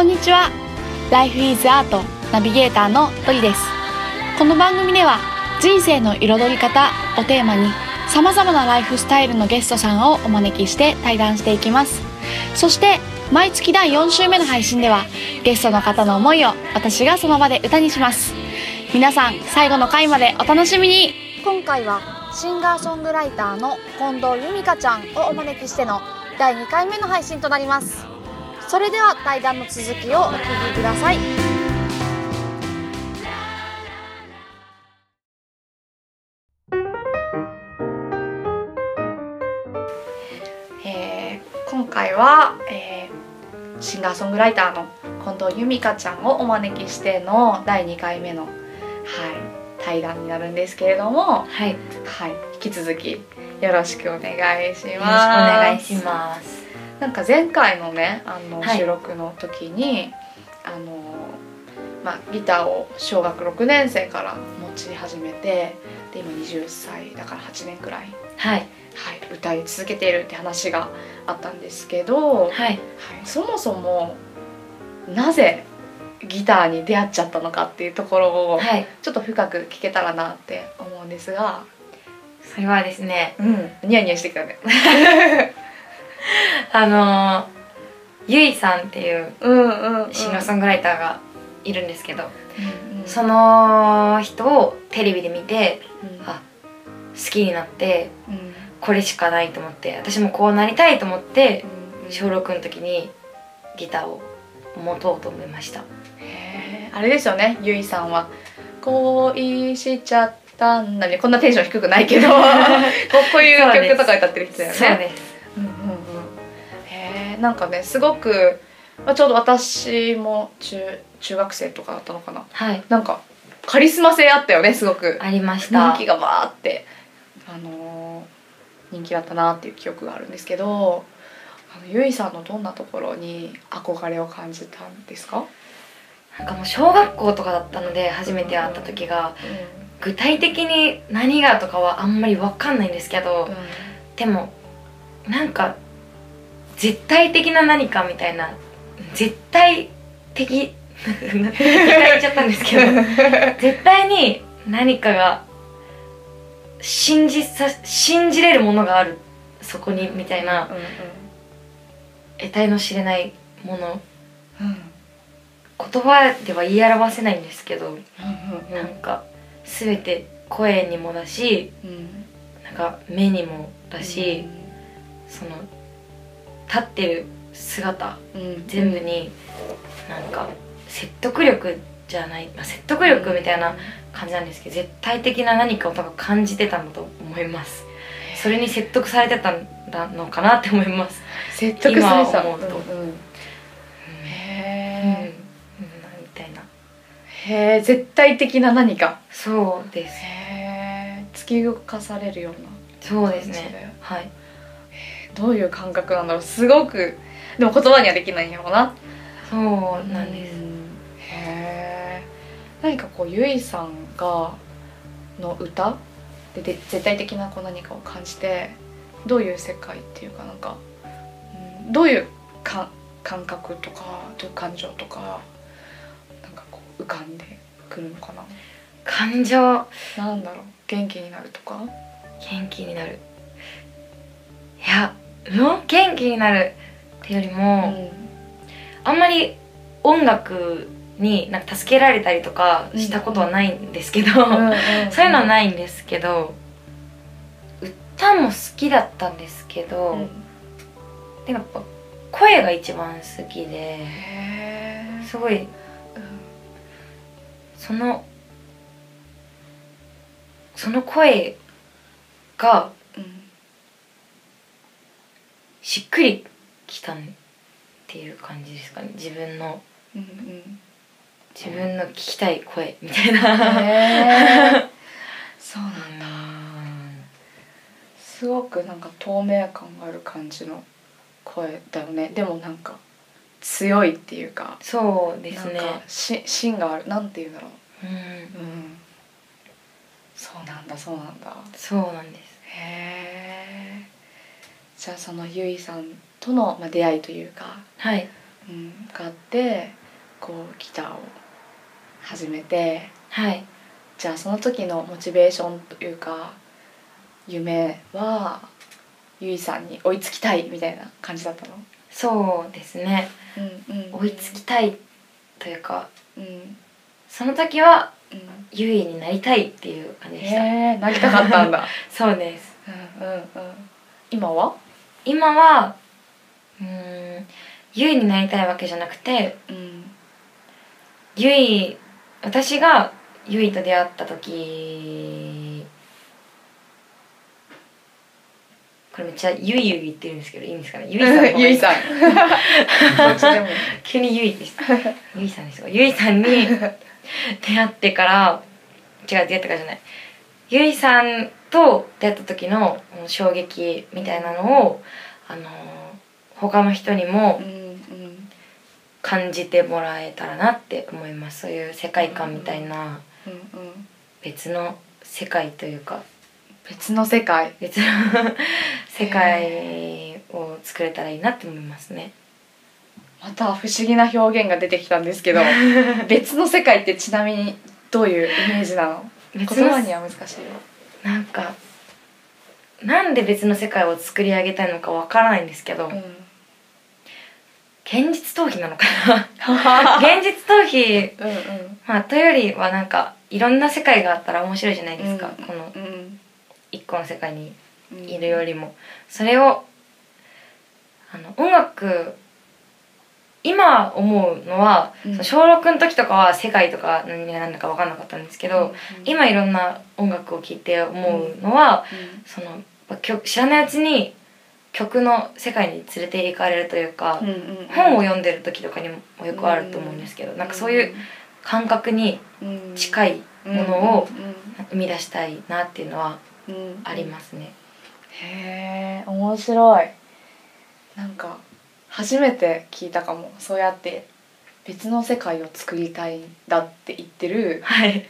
こんにちは。Life is Art ナビゲーターのトリです。この番組では人生の彩り方をテーマに様々なライフスタイルのゲストさんをお招きして対談していきます。そして毎月第4週目の配信ではゲストの方の思いを私がその場で歌にします。皆さん最後の回までお楽しみに。今回はシンガーソングライターの近藤由美香ちゃんをお招きしての第2回目の配信となります。それでは対談の続きをお聞きくださいえー今回は、えーシンガーソングライターの近藤由美香ちゃんをお招きしての第2回目の、はい、対談になるんですけれども、はい、よはい、引き続きよろしくお願いします。ろしくお願いします。なんか前回のねあのはい。収録の時に、あのまあ、ギターを小学6年生から持ち始めてで今20歳だから8年くらい、はい、はい、歌い続けているって話があったんですけど、はい、はい、そもそもなぜギターに出会っちゃったのかっていうところをはい、ちょっと深く聞けたらなって思うんですが、それはですね、うん、ニヤニヤしてきたね。あのー、ゆいさんっていううんうん、うん、シンガーソングライターがいるんですけど、うんうん。その人をテレビで見てうん。あ好きになってうん。これしかないと思って私もこうなりたいと思ってうん小6の時にギターを持とうと思いました。あれですよねゆいさんは「恋しちゃったんだね」こんなテンション低くないけど。こういう曲とか歌ってる人だよね。そうです。うんうんうんへえんかねすごくまあちょうど私も中中学生とかだったのかな。はい。なんかカリスマ性あったよねすごく。ありました。人気がバーって。あのー人気だったなっていう記憶があるんですけどあのゆいさんのどんなところに憧れを感じたんですか、なんかもう小学校とかだったので初めて会った時が具体的に何がとかはあんまり分かんないんですけど、でもなんか絶対的な何かみたいな絶対的言っちゃったんですけど 絶対に何かが信じさ信じれるものがあるそこにみたいなうんうん。得体の知れないもの。うん。言葉では言い表せないんですけど、うんうんなんか全て声にもだしうん。なんか目にもだし、その立ってる姿うん全部になんか説得力じゃない、まあ、説得力みたいな感じなんですけど絶対的な何かを多分感じてたんだと思います。それに説得されてたんだのかなって思います。説得されてた。今思うと。うんうん。うん。みたいなへえ絶対的な何か。そうです。へえ突き動かされるような。そうですね。はいどういう感覚なんだろう。すごくでも言葉にはできないんやろうな。そうなんです、うん。へえ何かこうゆいさんがの歌でで絶対的なこう何かを感じてどういう世界っていうかなんか、うん、どういうか感覚とかどういう感情とかなんかこう浮かんでくるのかな。感情。なんだろう。元気になるとか？元気になる。いやの元気になるっていうよりも、あんまり音楽になんか助けられたりとかしたことはないんですけど、そういうのはないんですけど歌も好きだったんですけど、うん。でもやっぱ声が一番好きですごいそのその声がうんしっくりきたっていう感じですかね。自分の。うんうん。自分の聞きたい声みたいな、へえ そうなんだ。うん。すごくなんか透明感がある感じの声だよね。でもなんか強いっていうか。そうですね。なんかし芯がある。なんていうんだろう。うん。うん。そうなんだそうなんだ。そうなんです。へえじゃあそのゆいさんとの、まあ、出会いというか、はい。ううん、があってこうギターを始めてはい。じゃあその時のモチベーションというか夢はゆいさんに追いつきたいみたいな感じだったの？そうですね。うんうん追いつきたいというかうん。うんその時は優位になりたいっていう感じでした、へえなりたかったんだ。そうです。うんうんうん。今は？今はうーん優位になりたいわけじゃなくてうん。ゆい私がゆいと出会った時これめっちゃゆいゆい言ってるんですけどいいんですかね？ゆいさんゆい。さん。急にゆいでした。ゆいさんですよゆいさんに出会ってから違う出会ってからじゃない。ゆいさんと出会った時の衝撃みたいなのをあの他の人にも感じてもらえたらなって思います。そういう世界観みたいな別の世界というか。別の世界？別の世界を作れたらいいなって思いますね。また不思議な表現が出てきたんですけど 別の世界ってちなみにどういうイメージなの言葉には難しいよなんかなんで別の世界を作り上げたいのかわからないんですけど、うん。現実逃避なのかな？現実逃避、うんうん。まあ、というよりはなんかいろんな世界があったら面白いじゃないですか、うん。このうん。一個の世界にうんいるよりも。それをあの音楽今思うのは、うん。その小6の時とかは世界とか何が何だか分かんなかったんですけど、うん今いろんな音楽を聴いて思うのは、そのやっぱ曲知らないうちに曲の世界に連れて行かれるというか、うんうんうん。本を読んでる時とかにもよくあると思うんですけど、なんかそういう感覚に近いものを生み出したいなっていうのはありますね。へえ面白い。なんか初めて聞いたかも。そうやって別の世界を作りたいんだって言ってるはい、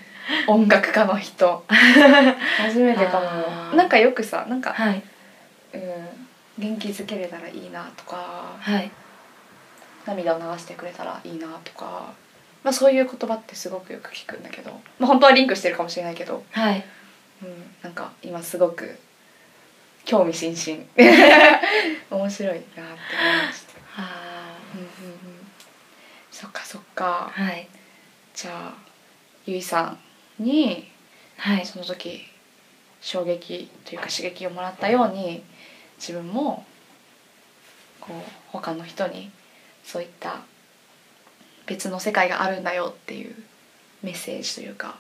音楽家の人。初めてかも。なんかよくさなんか、はい、うん、元気づけれたらいいなとかはい、涙を流してくれたらいいなとか、まあ、そういう言葉ってすごくよく聞くんだけど、まあ、本当はリンクしてるかもしれないけど、はい、うん、なんか今すごく興味津々。面白いなって思いました。あうんうんうん、そっかそっか。ーはい、じゃあゆいさんにはい、その時衝撃というか刺激をもらったように自分もこう他の人にそういった別の世界があるんだよっていうメッセージというか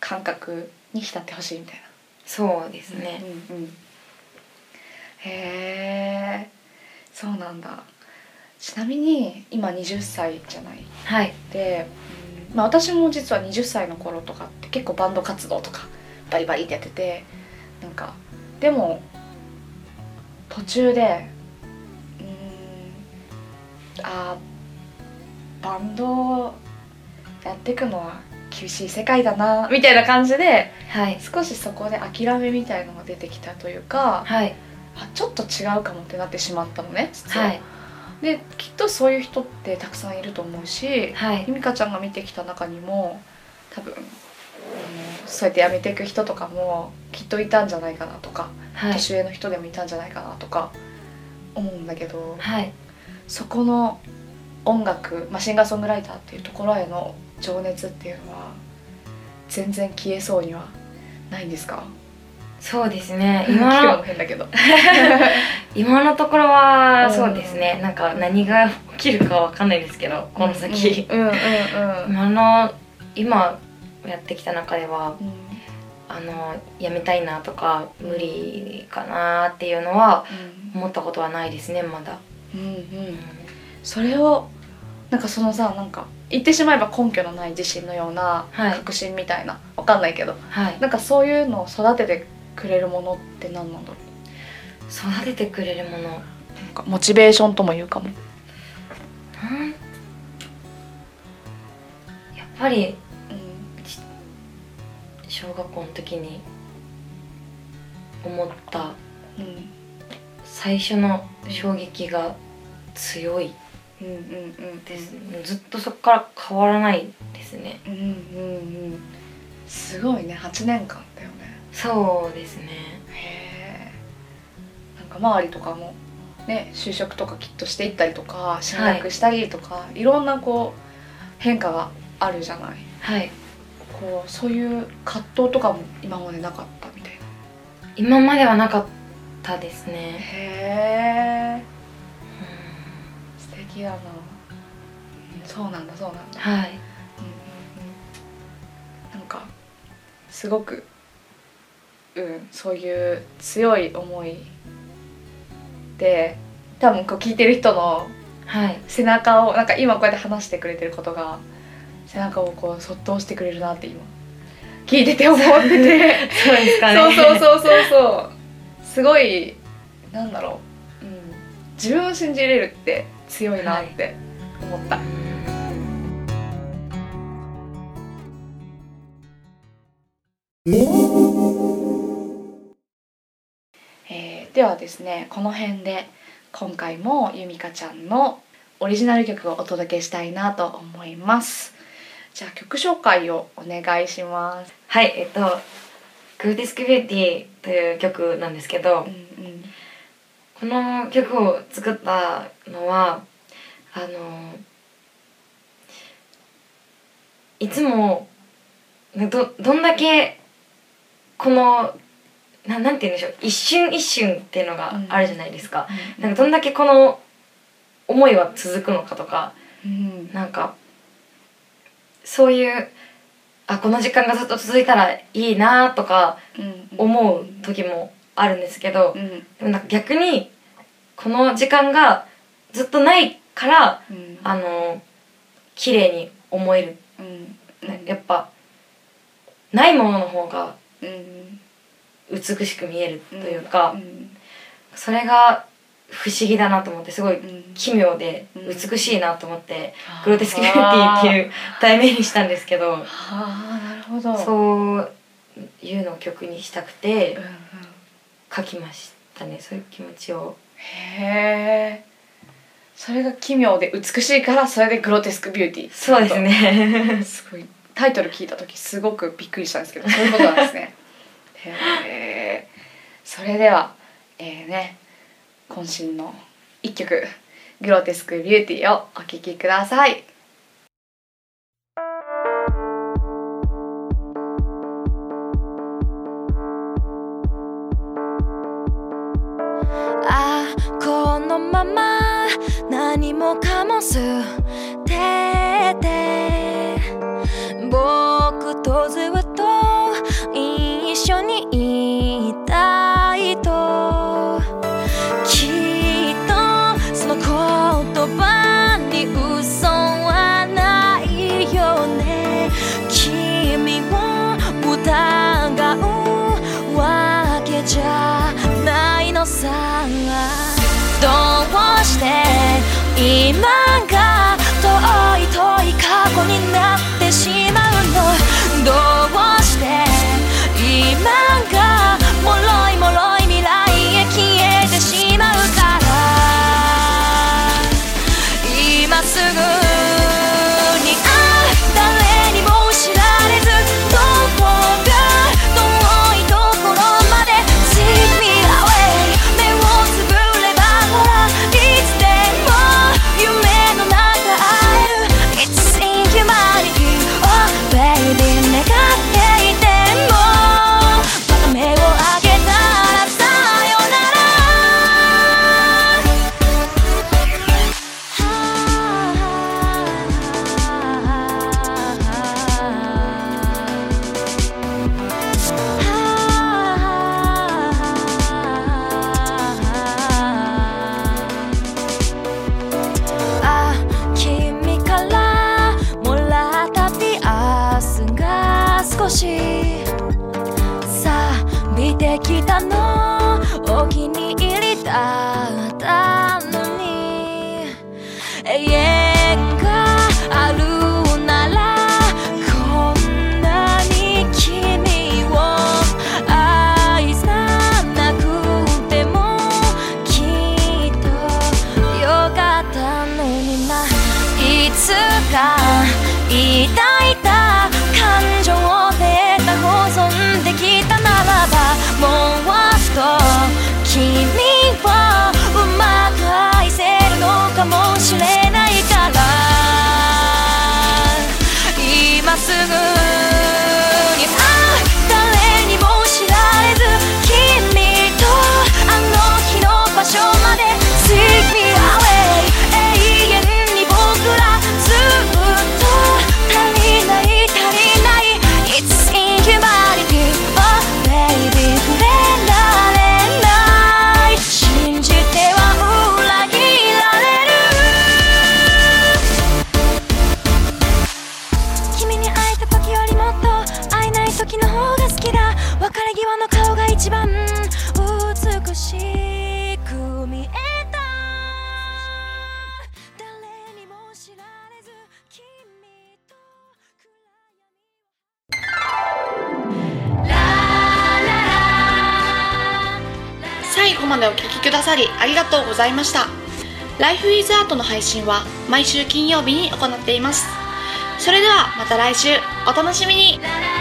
感覚に浸ってほしいみたいな。そうですね。うんうん、へえそうなんだちなみに今20歳じゃない。はい、で、うんまあ、私も実は20歳の頃とかって結構バンド活動とかバリバリってやっててなんかでも途中でうんあーバンドやっていくのは厳しい世界だなみたいな感じではい、少しそこで諦めみたいのが出てきたというかはい、あちょっと違うかもってなってしまったのね実は。はい、できっとそういう人ってたくさんいると思うしはい。ひ、みかちゃんが見てきた中にも多分そうやって辞めていく人とかもきっといたんじゃないかなとか、はい、年上の人でもいたんじゃないかなとか思うんだけどはい、そこの音楽、まあ、シンガーソングライターっていうところへの情熱っていうのは全然消えそうにはないんですか？そうですね。聞くの。今のところはうんそうですね。なんか何が起きるかわかんないですけど、この先。うんうんうん 今の今やってきた中ではうん。あのやめたいなとか無理かなっていうのは思ったことはないですねまだ。うんうん。うん。それをなんかそのさなんか言ってしまえば根拠のない自信のようなはい。確信みたいな、わかんないけど。はい。なんかそういうのを育ててくれるものって何なんだろ育ててくれるもの。うなんかモチベーションとも言うかも。やっぱりうん小学校の時に思ったうん最初の衝撃が強いうん。うんうんです、ずっとそこから変わらないですね。うんうんうん。すごいね。8年間だよ。ねそうですね。へえんか周りとかもね就職とかきっとしていったりとか進学したりとか、い、ろんなこう変化があるじゃない。はい。こうそういう葛藤とかも今までなかったみたいな。今まではなかったですね、へえ素敵だな。そうなんだそうなんだ、はい。うんうんうん、なんかすごくうんそういう強い思いで多分こう聞いてる人のはい。背中をなんか今こうやって話してくれてることが背中をこうそっと押してくれるなって今聞いてて思ってて。そうですかね。そうそうそうそうそう。すごいなんだろう、うん、自分を信じれるって強いなって思った、えーではですねこの辺で今回もゆみかちゃんのオリジナル曲をお届けしたいなと思います。じゃあ曲紹介をお願いします。はいえっと「グーディスクビューティー」という曲なんですけど、うんうん。この曲を作ったのはあのいつもどどんだけこのななんて言うんでしょう。一瞬一瞬っていうのがあるじゃないですか、なんかどんだけこの思いは続くのかとかうん。なんかそういうあこの時間がずっと続いたらいいなとかうん思う時もあるんですけど、うん。でもなんか逆にこの時間がずっとないからうん。あの綺麗に思える、うん。ねやっぱないものの方がうん美しく見えるというか、うんそれが不思議だなと思ってすごいうん。奇妙でうん。美しいなと思って「グロテスクビューティー」っていう題名にしたんですけどはあなるほど。う、そういうのを曲にしたくてんうん、書きましたねそういう気持ちを。へえ。それが奇妙で美しいからそれでグロテスクビューティー。そうですね。すごい。タイトル聞いた時すごくびっくりしたんですけどそういうことなんですね えそれではえー、ね渾身の一曲「グロテスクビューティー」をお聴きください。までお聴きくださりありがとうございました。Life is Art の配信は毎週金曜日に行っています。それではまた来週お楽しみに。ララ